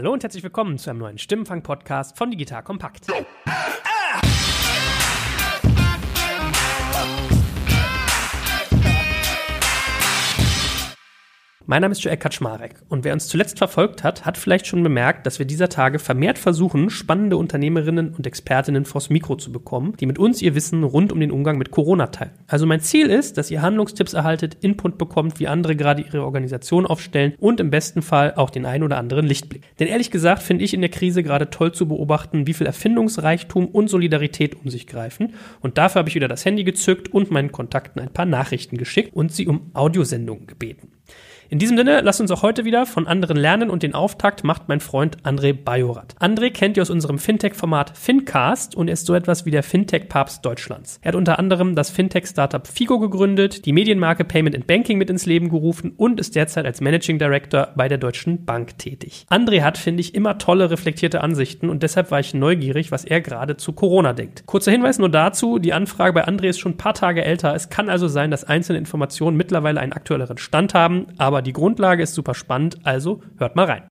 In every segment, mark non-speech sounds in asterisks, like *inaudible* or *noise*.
Hallo und herzlich willkommen zu einem neuen Stimmenfang-Podcast von Digital Kompakt. Mein Name ist Joel Kaczmarek und wer uns zuletzt verfolgt hat, hat vielleicht schon bemerkt, dass wir dieser Tage vermehrt versuchen, spannende Unternehmerinnen und Expertinnen vors Mikro zu bekommen, die mit uns ihr Wissen rund um den Umgang mit Corona teilen. Also mein Ziel ist, dass ihr Handlungstipps erhaltet, Input bekommt, wie andere gerade ihre Organisation aufstellen und im besten Fall auch den ein oder anderen Lichtblick. Denn ehrlich gesagt finde ich in der Krise gerade toll zu beobachten, wie viel Erfindungsreichtum und Solidarität um sich greifen. Und dafür habe ich wieder das Handy gezückt und meinen Kontakten ein paar Nachrichten geschickt und sie um Audiosendungen gebeten. In diesem Sinne, lasst uns auch heute wieder von anderen lernen und den Auftakt macht mein Freund André Bajorat. André kennt ihr aus unserem Fintech-Format Fincast und er ist so etwas wie der Fintech-Papst Deutschlands. Er hat unter anderem das Fintech-Startup Figo gegründet, die Medienmarke Payment and Banking mit ins Leben gerufen und ist derzeit als Managing Director bei der Deutschen Bank tätig. André hat, finde ich, immer tolle, reflektierte Ansichten und deshalb war ich neugierig, was er gerade zu Corona denkt. Kurzer Hinweis nur dazu, die Anfrage bei André ist schon ein paar Tage älter. Es kann also sein, dass einzelne Informationen mittlerweile einen aktuelleren Stand haben, aber aber die Grundlage ist super spannend, also hört mal rein.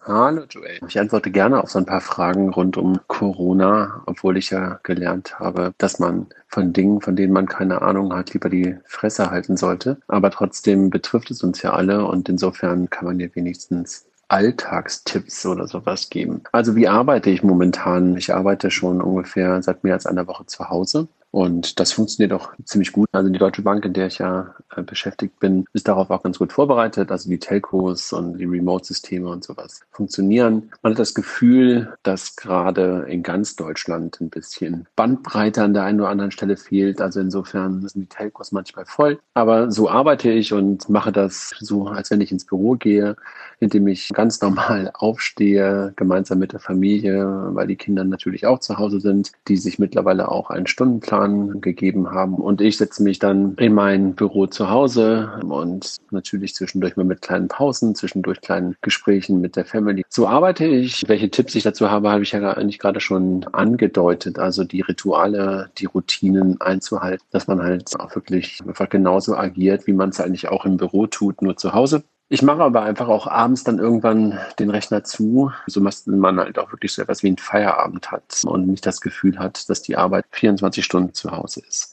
Hallo Joel. Ich antworte gerne auf so ein paar Fragen rund um Corona, obwohl ich ja gelernt habe, dass man von Dingen, von denen man keine Ahnung hat, lieber die Fresse halten sollte. Aber trotzdem betrifft es uns ja alle und insofern kann man ja wenigstens Alltagstipps oder sowas geben. Also wie arbeite ich momentan? Ich arbeite schon ungefähr seit mehr als einer Woche zu Hause und das funktioniert auch ziemlich gut. Also die Deutsche Bank, in der ich ja äh, beschäftigt bin, ist darauf auch ganz gut vorbereitet. Also die Telcos und die Remote-Systeme und sowas funktionieren. Man hat das Gefühl, dass gerade in ganz Deutschland ein bisschen Bandbreite an der einen oder anderen Stelle fehlt. Also insofern sind die Telcos manchmal voll. Aber so arbeite ich und mache das so, als wenn ich ins Büro gehe, indem ich ganz normal aufstehe, gemeinsam mit der Familie, weil die Kinder natürlich auch zu Hause sind, die sich mittlerweile auch einen Stundenplan Plan gegeben haben. Und ich setze mich dann in mein Büro zu Hause und natürlich zwischendurch mal mit kleinen Pausen, zwischendurch kleinen Gesprächen mit der Family. So arbeite ich. Welche Tipps ich dazu habe, habe ich ja eigentlich gerade schon angedeutet. Also die Rituale, die Routinen einzuhalten, dass man halt auch wirklich einfach genauso agiert, wie man es eigentlich auch im Büro tut, nur zu Hause. Ich mache aber einfach auch abends dann irgendwann den Rechner zu, so dass man halt auch wirklich so etwas wie ein Feierabend hat und nicht das Gefühl hat, dass die Arbeit 24 Stunden zu Hause ist.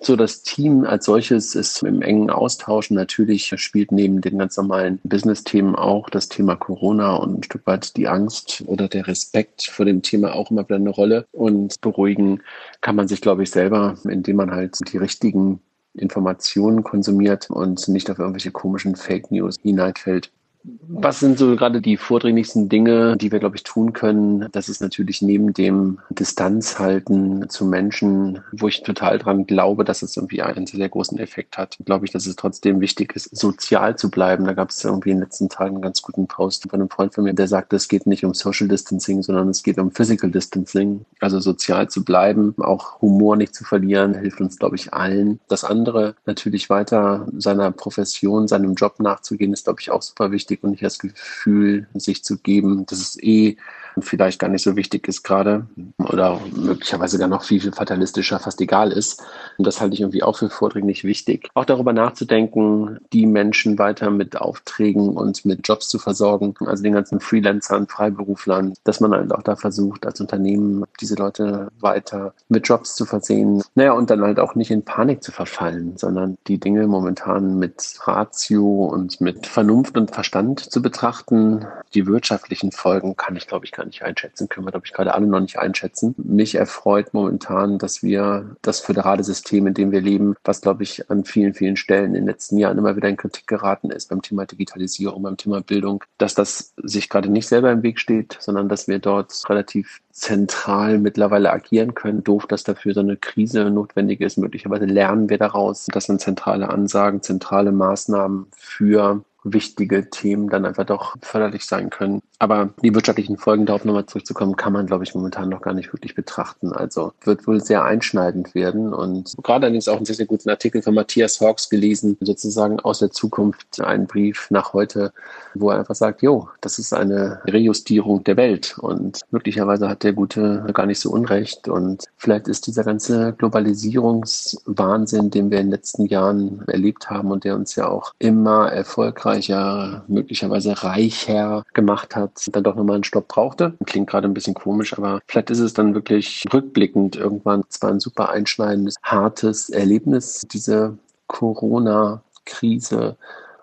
So, das Team als solches ist im engen Austausch. Natürlich spielt neben den ganz normalen Business-Themen auch das Thema Corona und ein Stück weit die Angst oder der Respekt vor dem Thema auch immer wieder eine Rolle. Und beruhigen kann man sich, glaube ich, selber, indem man halt die richtigen Informationen konsumiert und nicht auf irgendwelche komischen Fake News hineinfällt. Was sind so gerade die vordringlichsten Dinge, die wir, glaube ich, tun können? Das ist natürlich neben dem Distanz halten zu Menschen, wo ich total dran glaube, dass es irgendwie einen sehr großen Effekt hat. Glaube ich, dass es trotzdem wichtig ist, sozial zu bleiben. Da gab es irgendwie in den letzten Tagen einen ganz guten Post von einem Freund von mir, der sagte, es geht nicht um Social Distancing, sondern es geht um Physical Distancing. Also sozial zu bleiben, auch Humor nicht zu verlieren, hilft uns, glaube ich, allen. Das andere natürlich weiter seiner Profession, seinem Job nachzugehen, ist, glaube ich, auch super wichtig wichtig und nicht das Gefühl, sich zu geben, dass es eh vielleicht gar nicht so wichtig ist gerade oder möglicherweise gar noch viel, viel fatalistischer fast egal ist. Und das halte ich irgendwie auch für vordringlich wichtig. Auch darüber nachzudenken, die Menschen weiter mit Aufträgen und mit Jobs zu versorgen, also den ganzen Freelancern, Freiberuflern, dass man halt auch da versucht, als Unternehmen diese Leute weiter mit Jobs zu versehen. Naja, und dann halt auch nicht in Panik zu verfallen, sondern die Dinge momentan mit Ratio und mit Vernunft und Verstand zu betrachten. Die wirtschaftlichen Folgen kann ich, glaube ich, gar nicht einschätzen, können wir, glaube ich, gerade alle noch nicht einschätzen. Mich erfreut momentan, dass wir das föderale System, in dem wir leben, was, glaube ich, an vielen, vielen Stellen in den letzten Jahren immer wieder in Kritik geraten ist beim Thema Digitalisierung, beim Thema Bildung, dass das sich gerade nicht selber im Weg steht, sondern dass wir dort relativ zentral mittlerweile agieren können. Doof, dass dafür so eine Krise notwendig ist. Möglicherweise lernen wir daraus. Das sind zentrale Ansagen, zentrale Maßnahmen für wichtige Themen dann einfach doch förderlich sein können. Aber die wirtschaftlichen Folgen, darauf nochmal zurückzukommen, kann man, glaube ich, momentan noch gar nicht wirklich betrachten. Also wird wohl sehr einschneidend werden. Und gerade allerdings auch einen sehr, sehr guten Artikel von Matthias Hawks gelesen, sozusagen aus der Zukunft, einen Brief nach heute, wo er einfach sagt, jo, das ist eine Rejustierung der Welt. Und möglicherweise hat der Gute gar nicht so unrecht. Und vielleicht ist dieser ganze Globalisierungswahnsinn, den wir in den letzten Jahren erlebt haben und der uns ja auch immer erfolgreich erfolgreicher, möglicherweise reicher gemacht hat, dann doch nochmal einen Stopp brauchte. Klingt gerade ein bisschen komisch, aber vielleicht ist es dann wirklich rückblickend irgendwann zwar ein super einschneidendes, hartes Erlebnis, diese Corona-Krise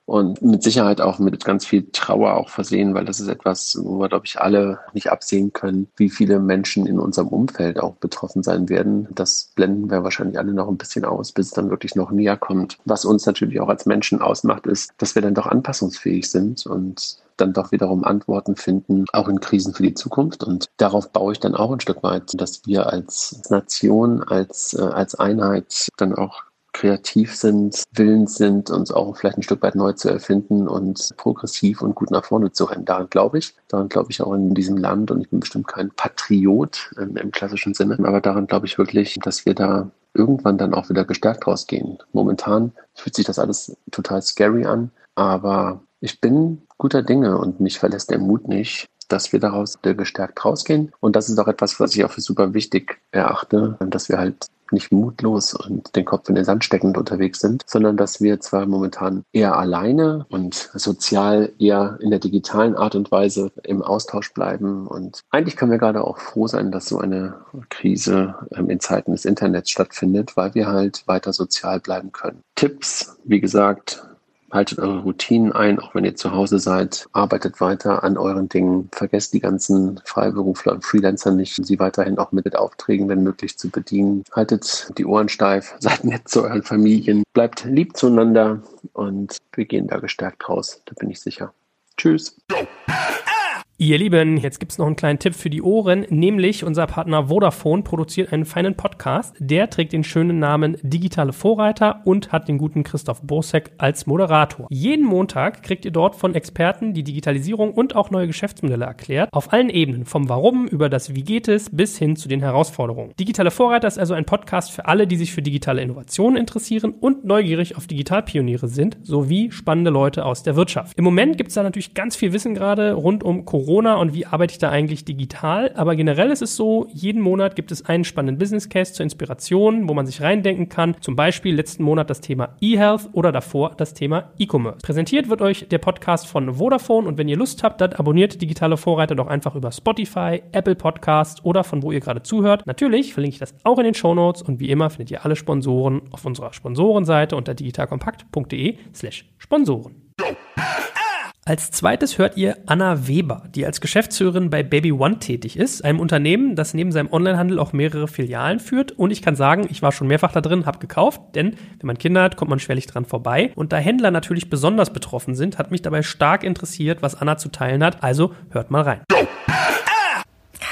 und mit Sicherheit auch mit ganz viel Trauer auch versehen, weil das ist etwas, wo wir, glaube ich, alle nicht absehen können, wie viele Menschen in unserem Umfeld auch betroffen sein werden. Das blenden wir wahrscheinlich alle noch ein bisschen aus, bis es dann wirklich noch näher kommt. Was uns natürlich auch als Menschen ausmacht, ist, dass wir dann doch anpassungsfähig sind und dann doch wiederum Antworten finden, auch in Krisen für die Zukunft. Und darauf baue ich dann auch ein Stück weit, dass wir als Nation, als, äh, als Einheit dann auch kreativ sind, willens sind, uns auch vielleicht ein Stück weit neu zu erfinden und progressiv und gut nach vorne zu rennen. Daran glaube ich. Daran glaube ich auch in diesem Land und ich bin bestimmt kein Patriot im, im klassischen Sinne, aber daran glaube ich wirklich, dass wir da irgendwann dann auch wieder gestärkt rausgehen. Momentan fühlt sich das alles total scary an, aber ich bin guter Dinge und mich verlässt der Mut nicht, dass wir daraus gestärkt rausgehen. Und das ist auch etwas, was ich auch für super wichtig erachte, dass wir halt nicht mutlos und den Kopf in den Sand steckend unterwegs sind, sondern dass wir zwar momentan eher alleine und sozial eher in der digitalen Art und Weise im Austausch bleiben. Und eigentlich können wir gerade auch froh sein, dass so eine Krise ähm, in Zeiten des Internets stattfindet, weil wir halt weiter sozial bleiben können. Tipps, wie gesagt, Haltet eure Routinen ein, auch wenn ihr zu Hause seid. Arbeitet weiter an euren Dingen. Vergesst die ganzen Freiberufler und Freelancer nicht, sie weiterhin auch mit Aufträgen, wenn möglich, zu bedienen. Haltet die Ohren steif, *laughs* seid nett zu euren Familien, bleibt lieb zueinander und wir gehen da gestärkt raus. Da bin ich sicher. Tschüss. Ihr Lieben, jetzt gibt's noch einen kleinen Tipp für die Ohren, nämlich unser Partner Vodafone produziert einen feinen Podcast. Der trägt den schönen Namen Digitale Vorreiter und hat den guten Christoph Bosek als Moderator. Jeden Montag kriegt ihr dort von Experten die Digitalisierung und auch neue Geschäftsmodelle erklärt, auf allen Ebenen, vom Warum über das Wie geht es bis hin zu den Herausforderungen. Digitale Vorreiter ist also ein Podcast für alle, die sich für digitale Innovationen interessieren und neugierig auf Digitalpioniere sind, sowie spannende Leute aus der Wirtschaft. Im Moment gibt's da natürlich ganz viel Wissen gerade rund um Corona Corona und wie arbeite ich da eigentlich digital. Aber generell ist es so, jeden Monat gibt es einen spannenden Business Case zur Inspiration, wo man sich reindenken kann. Zum Beispiel letzten Monat das Thema E-Health oder davor das Thema E-Commerce. Präsentiert wird euch der Podcast von Vodafone und wenn ihr Lust habt, dann abonniert digitale Vorreiter doch einfach über Spotify, Apple Podcast oder von wo ihr gerade zuhört. Natürlich verlinke ich das auch in den Show Notes und wie immer findet ihr alle Sponsoren auf unserer Sponsorenseite unter digitalkompakt.de slash Sponsoren. Als zweites hört ihr Anna Weber, die als Geschäftsführerin bei Baby One tätig ist, einem Unternehmen, das neben seinem Onlinehandel auch mehrere Filialen führt. Und ich kann sagen, ich war schon mehrfach da drin, habe gekauft, denn wenn man Kinder hat, kommt man schwerlich dran vorbei. Und da Händler natürlich besonders betroffen sind, hat mich dabei stark interessiert, was Anna zu teilen hat. Also hört mal rein.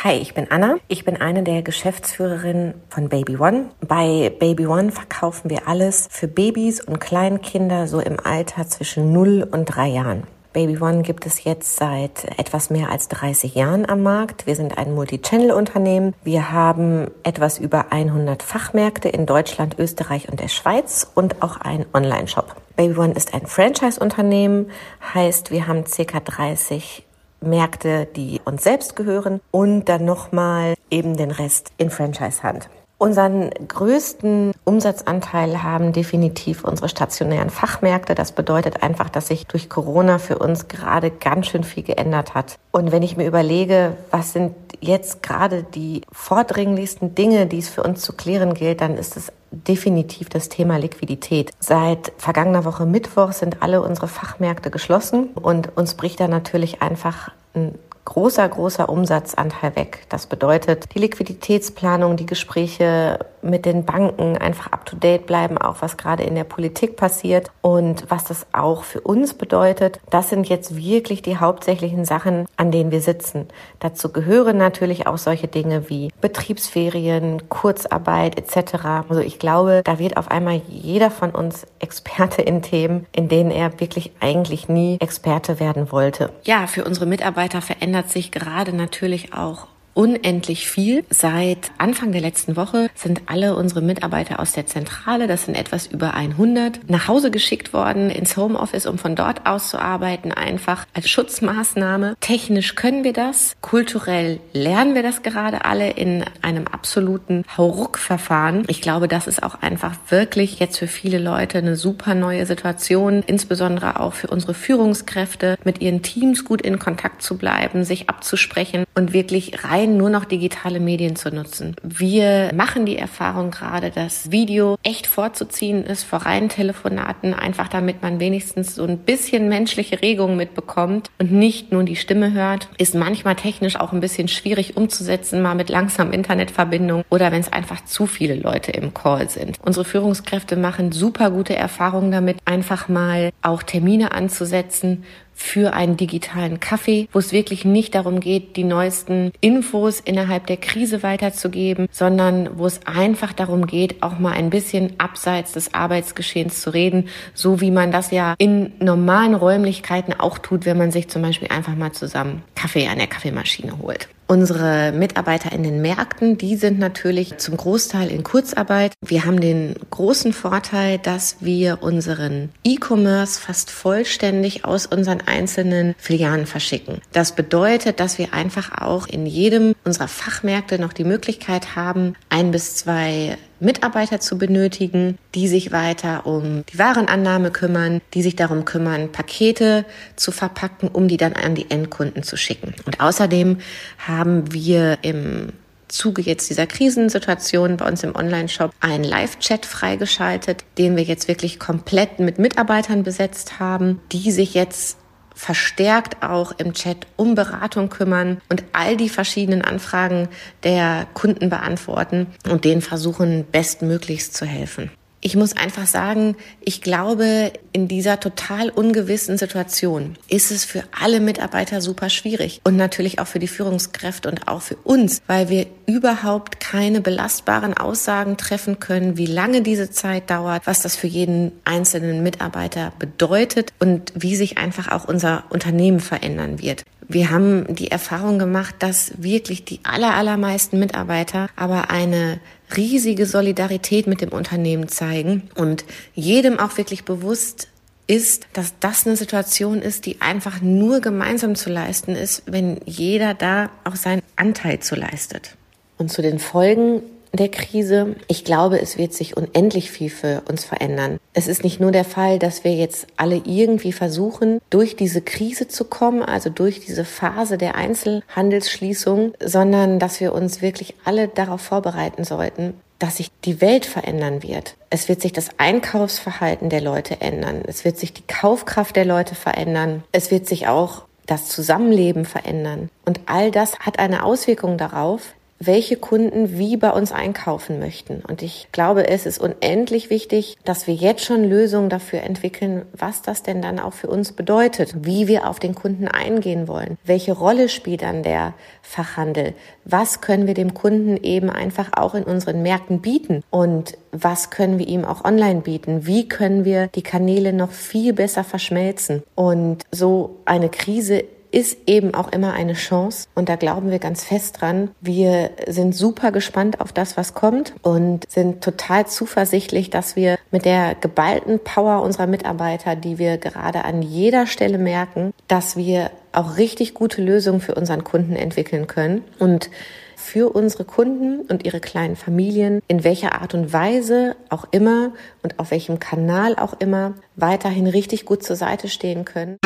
Hi, ich bin Anna. Ich bin eine der Geschäftsführerinnen von Baby One. Bei Baby One verkaufen wir alles für Babys und Kleinkinder so im Alter zwischen 0 und 3 Jahren. Baby One gibt es jetzt seit etwas mehr als 30 Jahren am Markt. Wir sind ein Multi-Channel-Unternehmen. Wir haben etwas über 100 Fachmärkte in Deutschland, Österreich und der Schweiz und auch einen Online-Shop. Baby One ist ein Franchise-Unternehmen, heißt, wir haben circa 30 Märkte, die uns selbst gehören und dann nochmal eben den Rest in Franchise-Hand. Unseren größten Umsatzanteil haben definitiv unsere stationären Fachmärkte. Das bedeutet einfach, dass sich durch Corona für uns gerade ganz schön viel geändert hat. Und wenn ich mir überlege, was sind jetzt gerade die vordringlichsten Dinge, die es für uns zu klären gilt, dann ist es definitiv das Thema Liquidität. Seit vergangener Woche Mittwoch sind alle unsere Fachmärkte geschlossen und uns bricht da natürlich einfach ein großer, großer Umsatzanteil weg. Das bedeutet, die Liquiditätsplanung, die Gespräche mit den Banken einfach up-to-date bleiben, auch was gerade in der Politik passiert und was das auch für uns bedeutet. Das sind jetzt wirklich die hauptsächlichen Sachen, an denen wir sitzen. Dazu gehören natürlich auch solche Dinge wie Betriebsferien, Kurzarbeit etc. Also ich glaube, da wird auf einmal jeder von uns Experte in Themen, in denen er wirklich eigentlich nie Experte werden wollte. Ja, für unsere Mitarbeiter verändert sich gerade natürlich auch unendlich viel. Seit Anfang der letzten Woche sind alle unsere Mitarbeiter aus der Zentrale, das sind etwas über 100, nach Hause geschickt worden ins Homeoffice, um von dort aus zu arbeiten, einfach als Schutzmaßnahme. Technisch können wir das, kulturell lernen wir das gerade alle in einem absoluten Hauruck-Verfahren. Ich glaube, das ist auch einfach wirklich jetzt für viele Leute eine super neue Situation, insbesondere auch für unsere Führungskräfte, mit ihren Teams gut in Kontakt zu bleiben, sich abzusprechen und wirklich rein nur noch digitale Medien zu nutzen. Wir machen die Erfahrung gerade, dass Video echt vorzuziehen ist vor reinen Telefonaten, einfach damit man wenigstens so ein bisschen menschliche Regung mitbekommt und nicht nur die Stimme hört. Ist manchmal technisch auch ein bisschen schwierig umzusetzen, mal mit langsamen Internetverbindung oder wenn es einfach zu viele Leute im Call sind. Unsere Führungskräfte machen super gute Erfahrungen damit, einfach mal auch Termine anzusetzen, für einen digitalen Kaffee, wo es wirklich nicht darum geht, die neuesten Infos innerhalb der Krise weiterzugeben, sondern wo es einfach darum geht, auch mal ein bisschen abseits des Arbeitsgeschehens zu reden, so wie man das ja in normalen Räumlichkeiten auch tut, wenn man sich zum Beispiel einfach mal zusammen Kaffee an der Kaffeemaschine holt. Unsere Mitarbeiter in den Märkten, die sind natürlich zum Großteil in Kurzarbeit. Wir haben den großen Vorteil, dass wir unseren E-Commerce fast vollständig aus unseren einzelnen Filialen verschicken. Das bedeutet, dass wir einfach auch in jedem unserer Fachmärkte noch die Möglichkeit haben, ein bis zwei Mitarbeiter zu benötigen, die sich weiter um die Warenannahme kümmern, die sich darum kümmern, Pakete zu verpacken, um die dann an die Endkunden zu schicken. Und außerdem haben wir im Zuge jetzt dieser Krisensituation bei uns im Online-Shop einen Live-Chat freigeschaltet, den wir jetzt wirklich komplett mit Mitarbeitern besetzt haben, die sich jetzt verstärkt auch im Chat um Beratung kümmern und all die verschiedenen Anfragen der Kunden beantworten und denen versuchen, bestmöglichst zu helfen. Ich muss einfach sagen, ich glaube, in dieser total ungewissen Situation ist es für alle Mitarbeiter super schwierig und natürlich auch für die Führungskräfte und auch für uns, weil wir überhaupt keine belastbaren Aussagen treffen können, wie lange diese Zeit dauert, was das für jeden einzelnen Mitarbeiter bedeutet und wie sich einfach auch unser Unternehmen verändern wird. Wir haben die Erfahrung gemacht, dass wirklich die aller, allermeisten Mitarbeiter aber eine riesige Solidarität mit dem Unternehmen zeigen und jedem auch wirklich bewusst ist, dass das eine Situation ist, die einfach nur gemeinsam zu leisten ist, wenn jeder da auch seinen Anteil zu leistet. Und zu den Folgen der Krise. Ich glaube, es wird sich unendlich viel für uns verändern. Es ist nicht nur der Fall, dass wir jetzt alle irgendwie versuchen, durch diese Krise zu kommen, also durch diese Phase der Einzelhandelsschließung, sondern dass wir uns wirklich alle darauf vorbereiten sollten, dass sich die Welt verändern wird. Es wird sich das Einkaufsverhalten der Leute ändern. Es wird sich die Kaufkraft der Leute verändern. Es wird sich auch das Zusammenleben verändern. Und all das hat eine Auswirkung darauf, welche Kunden wie bei uns einkaufen möchten. Und ich glaube, es ist unendlich wichtig, dass wir jetzt schon Lösungen dafür entwickeln, was das denn dann auch für uns bedeutet, wie wir auf den Kunden eingehen wollen, welche Rolle spielt dann der Fachhandel, was können wir dem Kunden eben einfach auch in unseren Märkten bieten und was können wir ihm auch online bieten, wie können wir die Kanäle noch viel besser verschmelzen. Und so eine Krise ist eben auch immer eine Chance und da glauben wir ganz fest dran. Wir sind super gespannt auf das, was kommt und sind total zuversichtlich, dass wir mit der geballten Power unserer Mitarbeiter, die wir gerade an jeder Stelle merken, dass wir auch richtig gute Lösungen für unseren Kunden entwickeln können und für unsere Kunden und ihre kleinen Familien in welcher Art und Weise auch immer und auf welchem Kanal auch immer weiterhin richtig gut zur Seite stehen können.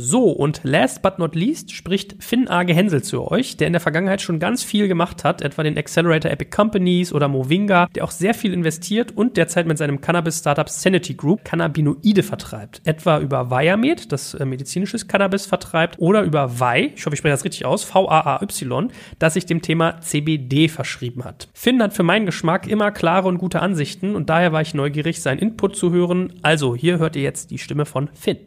So, und last but not least spricht Finn A. Gehensel zu euch, der in der Vergangenheit schon ganz viel gemacht hat, etwa den Accelerator Epic Companies oder Movinga, der auch sehr viel investiert und derzeit mit seinem Cannabis-Startup Sanity Group Cannabinoide vertreibt. Etwa über Viamed, das äh, medizinisches Cannabis vertreibt, oder über Vi, ich hoffe, ich spreche das richtig aus, V-A-A-Y, das sich dem Thema CBD verschrieben hat. Finn hat für meinen Geschmack immer klare und gute Ansichten und daher war ich neugierig, seinen Input zu hören. Also, hier hört ihr jetzt die Stimme von Finn.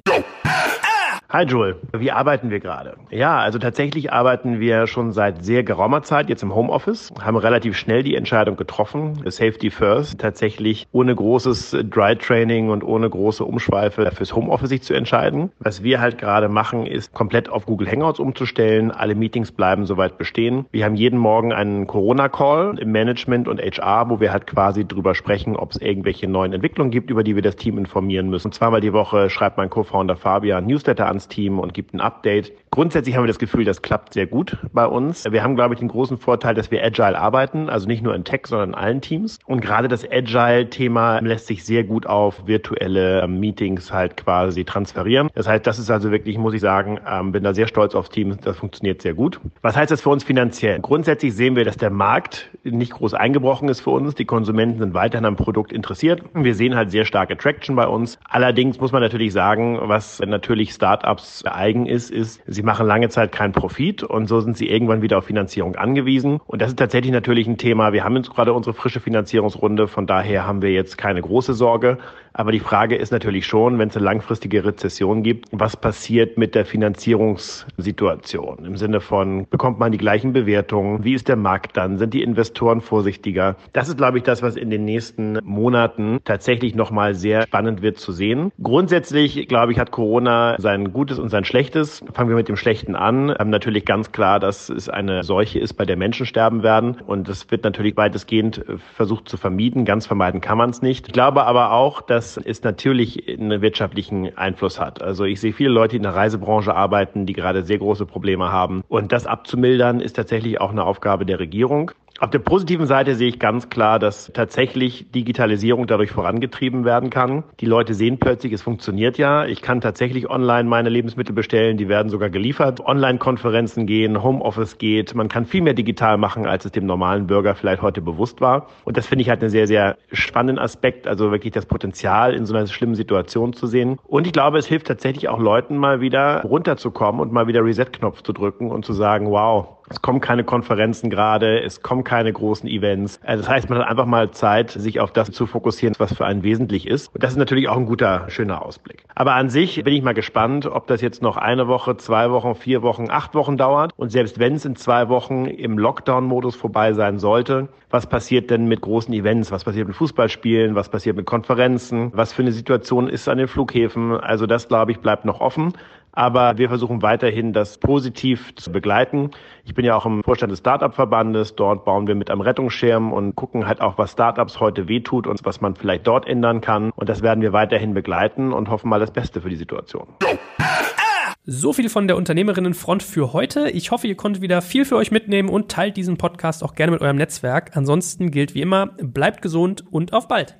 Hi Joel, wie arbeiten wir gerade? Ja, also tatsächlich arbeiten wir schon seit sehr geraumer Zeit jetzt im Homeoffice, haben relativ schnell die Entscheidung getroffen, Safety First, tatsächlich ohne großes Dry Training und ohne große Umschweife fürs Homeoffice sich zu entscheiden. Was wir halt gerade machen, ist komplett auf Google Hangouts umzustellen. Alle Meetings bleiben soweit bestehen. Wir haben jeden Morgen einen Corona-Call im Management und HR, wo wir halt quasi drüber sprechen, ob es irgendwelche neuen Entwicklungen gibt, über die wir das Team informieren müssen. Zweimal die Woche schreibt mein Co-Founder Fabian Newsletter ans Team und gibt ein Update. Grundsätzlich haben wir das Gefühl, das klappt sehr gut bei uns. Wir haben, glaube ich, den großen Vorteil, dass wir agile arbeiten, also nicht nur in Tech, sondern in allen Teams. Und gerade das Agile-Thema lässt sich sehr gut auf virtuelle Meetings halt quasi transferieren. Das heißt, das ist also wirklich, muss ich sagen, ähm, bin da sehr stolz auf Teams. Das funktioniert sehr gut. Was heißt das für uns finanziell? Grundsätzlich sehen wir, dass der Markt nicht groß eingebrochen ist für uns. Die Konsumenten sind weiterhin am Produkt interessiert. Wir sehen halt sehr starke Traction bei uns. Allerdings muss man natürlich sagen, was natürlich Startups eigen ist, ist, sie machen lange Zeit keinen Profit und so sind sie irgendwann wieder auf Finanzierung angewiesen. Und das ist tatsächlich natürlich ein Thema. Wir haben jetzt gerade unsere frische Finanzierungsrunde. Von daher haben wir jetzt keine große Sorge. Aber die Frage ist natürlich schon, wenn es eine langfristige Rezession gibt, was passiert mit der Finanzierungssituation? Im Sinne von, bekommt man die gleichen Bewertungen? Wie ist der Markt dann? Sind die Investoren vorsichtiger? Das ist, glaube ich, das, was in den nächsten Monaten tatsächlich nochmal sehr spannend wird zu sehen. Grundsätzlich, glaube ich, hat Corona sein Gutes und sein Schlechtes. Fangen wir mit dem Schlechten an. Ähm, natürlich ganz klar, dass es eine Seuche ist, bei der Menschen sterben werden. Und das wird natürlich weitestgehend versucht zu vermieden. Ganz vermeiden kann man es nicht. Ich glaube aber auch, dass es natürlich einen wirtschaftlichen Einfluss hat. Also ich sehe viele Leute, die in der Reisebranche arbeiten, die gerade sehr große Probleme haben. Und das abzumildern ist tatsächlich auch eine Aufgabe der Regierung. Auf der positiven Seite sehe ich ganz klar, dass tatsächlich Digitalisierung dadurch vorangetrieben werden kann. Die Leute sehen plötzlich, es funktioniert ja. Ich kann tatsächlich online meine Lebensmittel bestellen, die werden sogar geliefert. Online-Konferenzen gehen, Homeoffice geht. Man kann viel mehr digital machen, als es dem normalen Bürger vielleicht heute bewusst war. Und das finde ich halt einen sehr, sehr spannenden Aspekt, also wirklich das Potenzial in so einer schlimmen Situation zu sehen. Und ich glaube, es hilft tatsächlich auch Leuten mal wieder runterzukommen und mal wieder Reset-Knopf zu drücken und zu sagen, wow, es kommen keine Konferenzen gerade, es kommen keine großen Events. Äh, das heißt, man hat einfach mal Zeit, sich auf das zu fokussieren, was für einen wesentlich ist. Und das ist natürlich auch ein guter, schöner Ausblick. Aber an sich bin ich mal gespannt, ob das jetzt noch eine Woche, zwei Wochen, vier Wochen, acht Wochen dauert. Und selbst wenn es in zwei Wochen im Lockdown-Modus vorbei sein sollte, was passiert denn mit großen Events? Was passiert mit Fußballspielen? Was passiert mit Konferenzen? Was für eine Situation ist an den Flughäfen? Also das, glaube ich, bleibt noch offen. Aber wir versuchen weiterhin, das positiv zu begleiten. Ich bin ja auch im Vorstand des Startup-Verbandes. Dort bauen wir mit am Rettungsschirm und gucken halt auch, was Startups heute wehtut und was man vielleicht dort ändern kann. Und das werden wir weiterhin begleiten und hoffen mal das Beste für die Situation. So viel von der Unternehmerinnenfront für heute. Ich hoffe, ihr konntet wieder viel für euch mitnehmen und teilt diesen Podcast auch gerne mit eurem Netzwerk. Ansonsten gilt wie immer, bleibt gesund und auf bald.